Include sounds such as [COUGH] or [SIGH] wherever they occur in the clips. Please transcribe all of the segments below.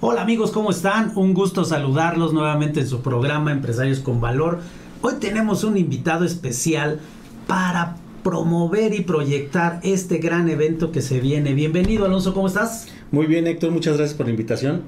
Hola amigos, ¿cómo están? Un gusto saludarlos nuevamente en su programa Empresarios con Valor. Hoy tenemos un invitado especial para promover y proyectar este gran evento que se viene. Bienvenido Alonso, ¿cómo estás? Muy bien Héctor, muchas gracias por la invitación.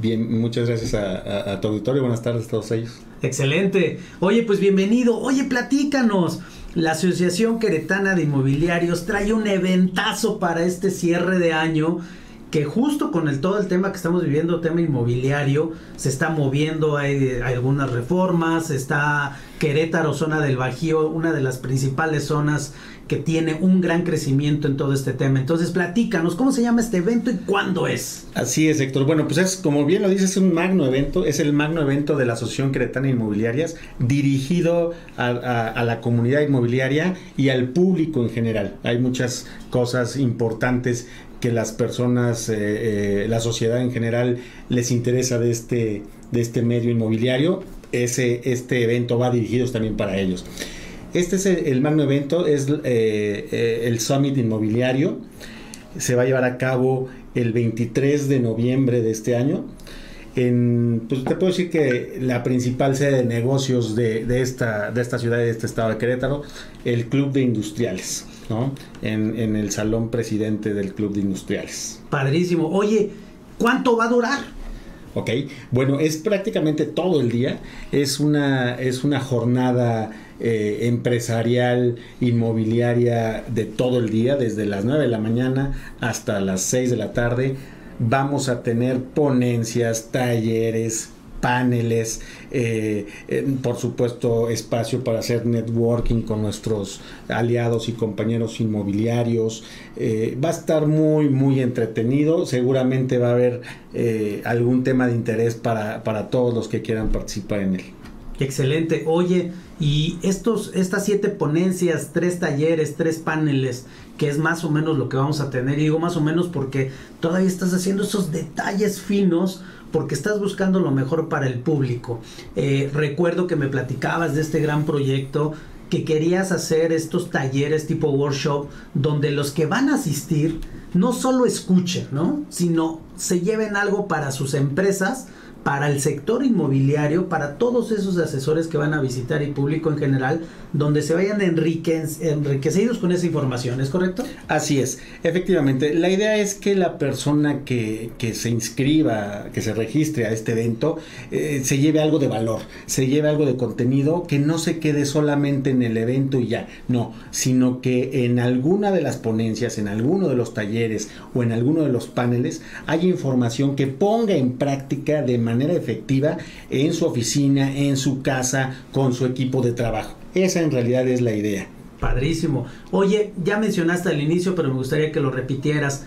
bien, muchas gracias a, a tu auditorio, buenas tardes a todos ellos. Excelente. Oye, pues bienvenido. Oye, platícanos. La Asociación Queretana de Inmobiliarios trae un eventazo para este cierre de año que justo con el todo el tema que estamos viviendo, tema inmobiliario, se está moviendo, hay, algunas reformas, está Querétaro, zona del Bajío, una de las principales zonas que tiene un gran crecimiento en todo este tema. Entonces, platícanos, ¿cómo se llama este evento y cuándo es? Así es, Héctor. Bueno, pues es, como bien lo dices, es un magno evento, es el magno evento de la Asociación Queretana Inmobiliarias, dirigido a, a la comunidad inmobiliaria y al público en general. Hay muchas cosas importantes que las personas, eh, eh, la sociedad en general les interesa de este, de este medio inmobiliario. Ese, este evento va dirigido también para ellos. Este es el, magno evento, es eh, el Summit Inmobiliario. Se va a llevar a cabo el 23 de noviembre de este año. En, pues te puedo decir que la principal sede de negocios de, de, esta, de esta ciudad, de este estado de Querétaro, el Club de Industriales. En, el salón presidente del Club de Industriales. Padrísimo. Oye, ¿cuánto va a durar? Ok, bueno, es prácticamente todo el día. Es una, es una jornada eh, empresarial, inmobiliaria de todo el día, desde las 9 de la mañana hasta las 6 de la tarde. Vamos a tener ponencias, talleres, paneles, eh, por supuesto espacio para hacer networking con nuestros aliados y compañeros inmobiliarios. Eh, va a estar muy, muy entretenido. Seguramente va a haber eh, algún tema de interés para, para todos los que quieran participar en él. Excelente. Oye, y estos, estas siete ponencias, tres talleres, tres paneles, que es más o menos lo que vamos a tener, y digo más o menos porque todavía estás haciendo esos detalles finos porque estás buscando lo mejor para el público. Eh, recuerdo que me platicabas de este gran proyecto que querías hacer estos talleres tipo workshop donde los que van a asistir no solo escuchen, ¿no? sino se lleven algo para sus empresas para el sector inmobiliario, para todos esos asesores que van a visitar y público en general, donde se vayan enriquecidos con esa información, ¿es correcto? Así es, efectivamente. La idea es que la persona que, se inscriba, que se registre a este evento, eh, se lleve algo de valor, se lleve algo de contenido, que no se quede solamente en el evento y ya, no, sino que en alguna de las ponencias, en alguno de los talleres o en alguno de los paneles haya información que ponga en práctica de manera efectiva en su oficina, en su casa, con su equipo de trabajo. Esa en realidad es la idea. Padrísimo. Oye, ya mencionaste al inicio, pero me gustaría que lo repitieras.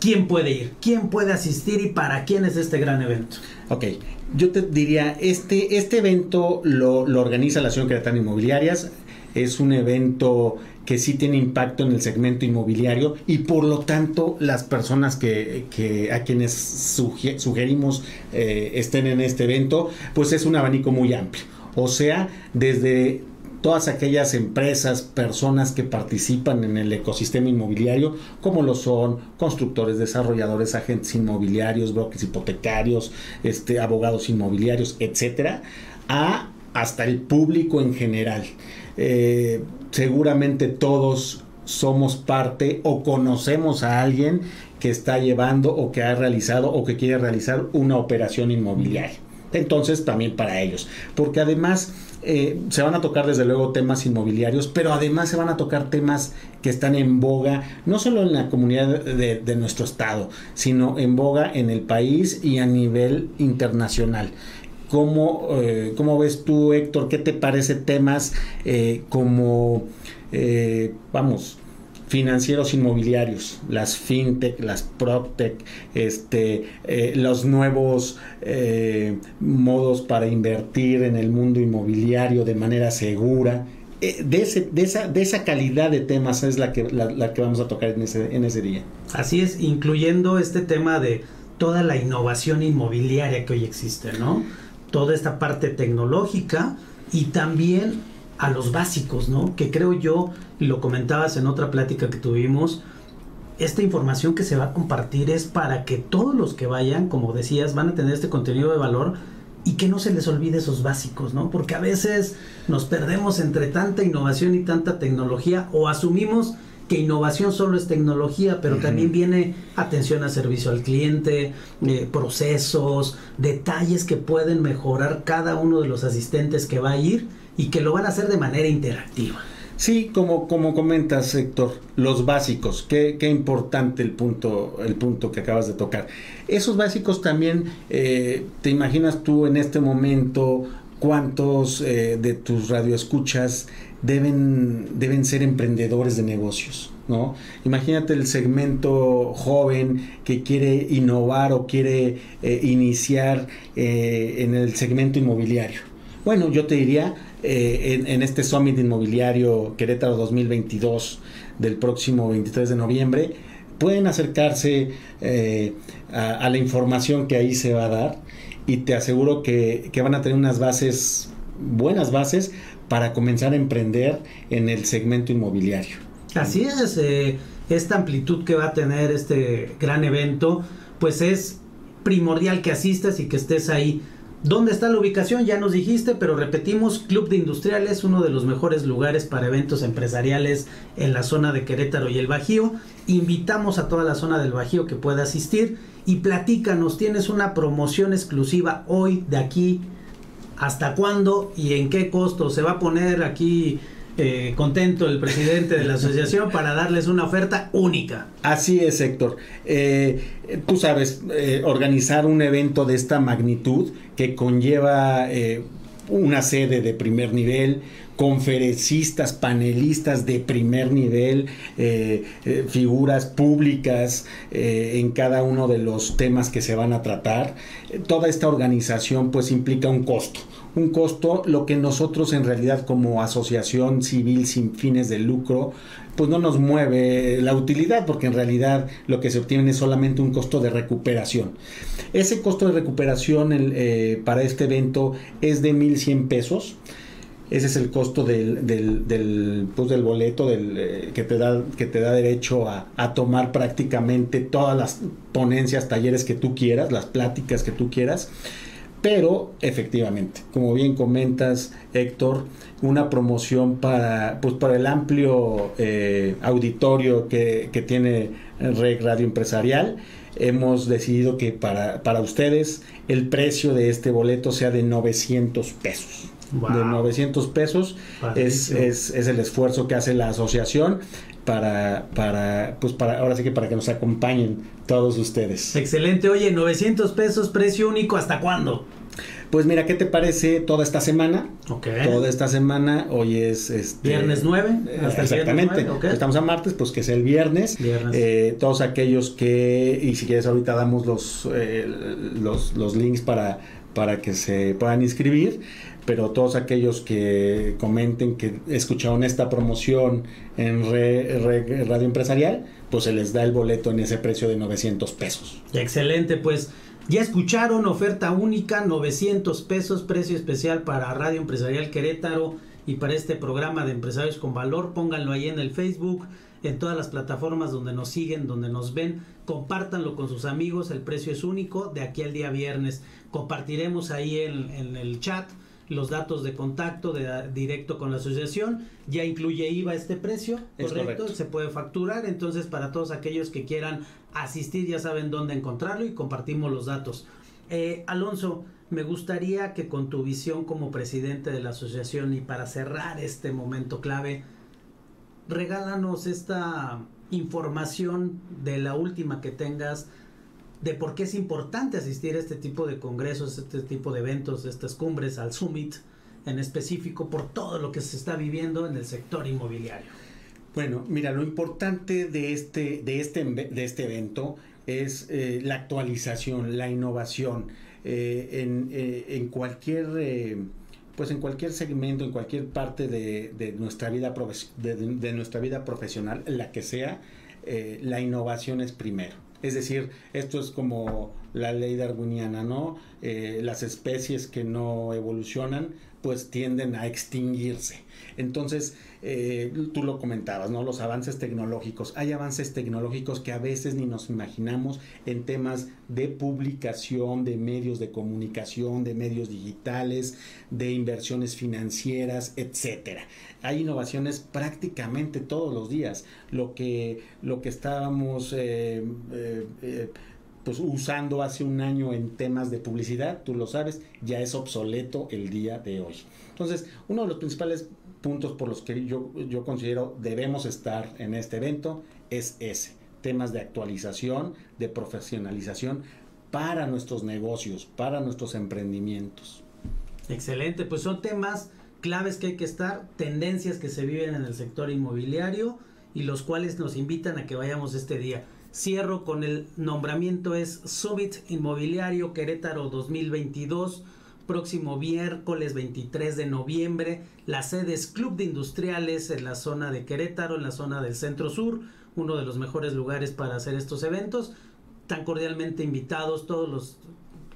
¿Quién puede ir? ¿Quién puede asistir y para quién es este gran evento? Ok, yo te diría, este, este evento lo, organiza la Asociación Querétaro Inmobiliarias. Es un evento que sí tiene impacto en el segmento inmobiliario y por lo tanto las personas que, a quienes sugerimos eh, estén en este evento, pues es un abanico muy amplio. O sea, desde todas aquellas empresas, personas que participan en el ecosistema inmobiliario, como lo son constructores, desarrolladores, agentes inmobiliarios, brokers hipotecarios, este, abogados inmobiliarios, etcétera, hasta el público en general. Eh, seguramente todos somos parte o conocemos a alguien que está llevando o que ha realizado o que quiere realizar una operación inmobiliaria. Entonces también para ellos, porque además eh, se van a tocar desde luego temas inmobiliarios, pero además se van a tocar temas que están en boga, no solo en la comunidad de, nuestro estado, sino en boga en el país y a nivel internacional. ¿Cómo, eh, ¿Cómo, ves tú, Héctor? ¿Qué te parece temas eh, como, vamos, financieros inmobiliarios, las fintech, las proptech, este, eh, los nuevos eh, modos para invertir en el mundo inmobiliario de manera segura. Eh, de, ese, de, esa, de esa calidad de temas es la que, la, que vamos a tocar en ese, en ese día. Así es, incluyendo este tema de toda la innovación inmobiliaria que hoy existe, ¿no? Toda esta parte tecnológica y también a los básicos, ¿no? Que creo yo, lo comentabas en otra plática que tuvimos, esta información que se va a compartir es para que todos los que vayan, como decías, van a tener este contenido de valor y que no se les olvide esos básicos, ¿no? Porque a veces nos perdemos entre tanta innovación y tanta tecnología o asumimos que innovación solo es tecnología, pero también viene atención a servicio al cliente, eh, procesos, detalles que pueden mejorar cada uno de los asistentes que va a ir y que lo van a hacer de manera interactiva. Sí, como, como comentas, Héctor, los básicos, qué, qué, importante el punto, el punto que acabas de tocar. Esos básicos también, eh, ¿te imaginas tú en este momento cuántos eh, de tus radioescuchas deben, deben ser emprendedores de negocios? ¿no? Imagínate el segmento joven que quiere innovar o quiere eh, iniciar en el segmento inmobiliario. Bueno, yo te diría, eh, en, este Summit Inmobiliario Querétaro 2022 del próximo 23 de noviembre, pueden acercarse eh, a, la información que ahí se va a dar y te aseguro que, van a tener unas bases, buenas bases, para comenzar a emprender en el segmento inmobiliario. Así es, eh, esta amplitud que va a tener este gran evento, pues es primordial que asistas y que estés ahí ¿Dónde está la ubicación? Ya nos dijiste, pero repetimos, Club de Industriales, uno de los mejores lugares para eventos empresariales en la zona de Querétaro y el Bajío. Invitamos a toda la zona del Bajío que pueda asistir y platícanos, tienes una promoción exclusiva hoy de aquí, hasta cuándo y en qué costo se va a poner aquí eh, contento el presidente de la asociación [LAUGHS] para darles una oferta única. Así es, Héctor. Eh, tú sabes, eh, organizar un evento de esta magnitud que conlleva una sede de primer nivel, conferencistas, panelistas de primer nivel, figuras públicas en cada uno de los temas que se van a tratar. toda esta organización pues implica un costo un costo, lo que nosotros en realidad como asociación civil sin fines de lucro, pues no nos mueve la utilidad, porque en realidad lo que se obtiene es solamente un costo de recuperación. Ese costo de recuperación eh, para este evento es de 1.100 pesos. Ese es el costo del, del, pues del boleto del, eh, que, te da, que te da derecho a, a, tomar prácticamente todas las ponencias, talleres que tú quieras, las pláticas que tú quieras. Pero efectivamente, como bien comentas, Héctor, una promoción para, pues, para el amplio eh, auditorio que, que tiene Reg Radio Empresarial. Hemos decidido que para, para ustedes el precio de este boleto sea de 900 pesos. De 900 pesos es, es, es, el esfuerzo que hace la asociación para, para, pues para, ahora sí que para que nos acompañen todos ustedes. Excelente, oye, 900 pesos, precio único, ¿hasta cuándo? Pues mira, ¿qué te parece toda esta semana? Ok. Toda esta semana, hoy es... Este, viernes 9. Hasta exactamente. Estamos a martes, pues que es el viernes. viernes. Eh, todos aquellos que, y si quieres ahorita damos los, eh, los, los links para, para que se puedan inscribir pero todos aquellos que comenten que escucharon esta promoción en Radio Empresarial, pues se les da el boleto en ese precio de 900 pesos. Excelente, pues ya escucharon, oferta única, 900 pesos, precio especial para Radio Empresarial Querétaro y para este programa de Empresarios con Valor. Pónganlo ahí en el Facebook, en todas las plataformas donde nos siguen, donde nos ven. Compártanlo con sus amigos, el precio es único de aquí al día viernes. Compartiremos ahí en, en el chat los datos de contacto de, directo con la asociación. Ya incluye IVA este precio, correcto, se puede facturar. Entonces, para todos aquellos que quieran asistir, ya saben dónde encontrarlo y compartimos los datos. Eh, Alonso, me gustaría que con tu visión como presidente de la asociación y para cerrar este momento clave, regálanos esta información de la última que tengas de por qué es importante asistir a este tipo de congresos, este tipo de eventos, estas cumbres, al Summit en específico, por todo lo que se está viviendo en el sector inmobiliario. Bueno, mira, lo importante de este, de este, de este evento es eh, la actualización, la innovación eh, en, eh, en, cualquier pues en cualquier segmento, en cualquier parte de, de nuestra vida de, de, nuestra vida profesional, la que sea, la innovación es primero. Es decir, esto es como la ley darwiniana, ¿no? Eh, las especies que no evolucionan pues tienden a extinguirse. Entonces, eh, tú lo comentabas, ¿no? Los avances tecnológicos. Hay avances tecnológicos que a veces ni nos imaginamos en temas de publicación, de medios de comunicación, de medios digitales, de inversiones financieras, etcétera. Hay innovaciones prácticamente todos los días. Lo que, lo que estábamos eh, pues usando hace un año en temas de publicidad, tú lo sabes, ya es obsoleto el día de hoy. Entonces, uno de los principales puntos por los que yo, yo considero debemos estar en este evento es ese, temas de actualización, de profesionalización para nuestros negocios, para nuestros emprendimientos. Excelente, pues son temas claves que hay que estar, tendencias que se viven en el sector inmobiliario y los cuales nos invitan a que vayamos este día. Cierro con el nombramiento es Subit Inmobiliario Querétaro 2022 próximo miércoles 23 de noviembre. La sede es Club de Industriales en la zona de Querétaro, en la zona del Centro Sur, uno de los mejores lugares para hacer estos eventos. Tan cordialmente invitados todos los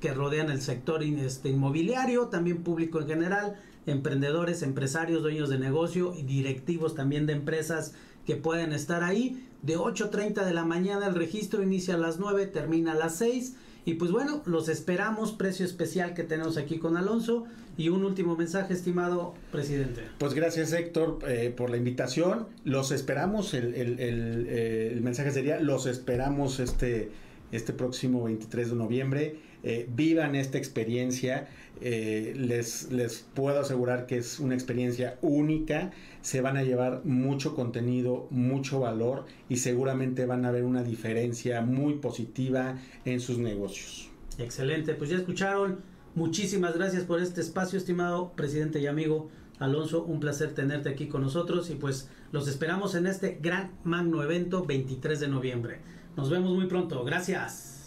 que rodean el sector este, inmobiliario, también público en general, emprendedores, empresarios, dueños de negocio y directivos también de empresas que pueden estar ahí. De 8.30 de la mañana el registro inicia a las 9, termina a las 6. Y pues bueno, los esperamos, precio especial que tenemos aquí con Alonso. Y un último mensaje, estimado presidente. Pues gracias Héctor eh, por la invitación. Los esperamos, el, el, el, eh, mensaje sería, los esperamos este este próximo 23 de noviembre. Eh, vivan esta experiencia. Eh, les, les puedo asegurar que es una experiencia única. Se van a llevar mucho contenido, mucho valor y seguramente van a ver una diferencia muy positiva en sus negocios. Excelente, pues ya escucharon. Muchísimas gracias por este espacio, estimado presidente y amigo Alonso. Un placer tenerte aquí con nosotros y pues los esperamos en este gran magno evento 23 de noviembre. Nos vemos muy pronto. Gracias.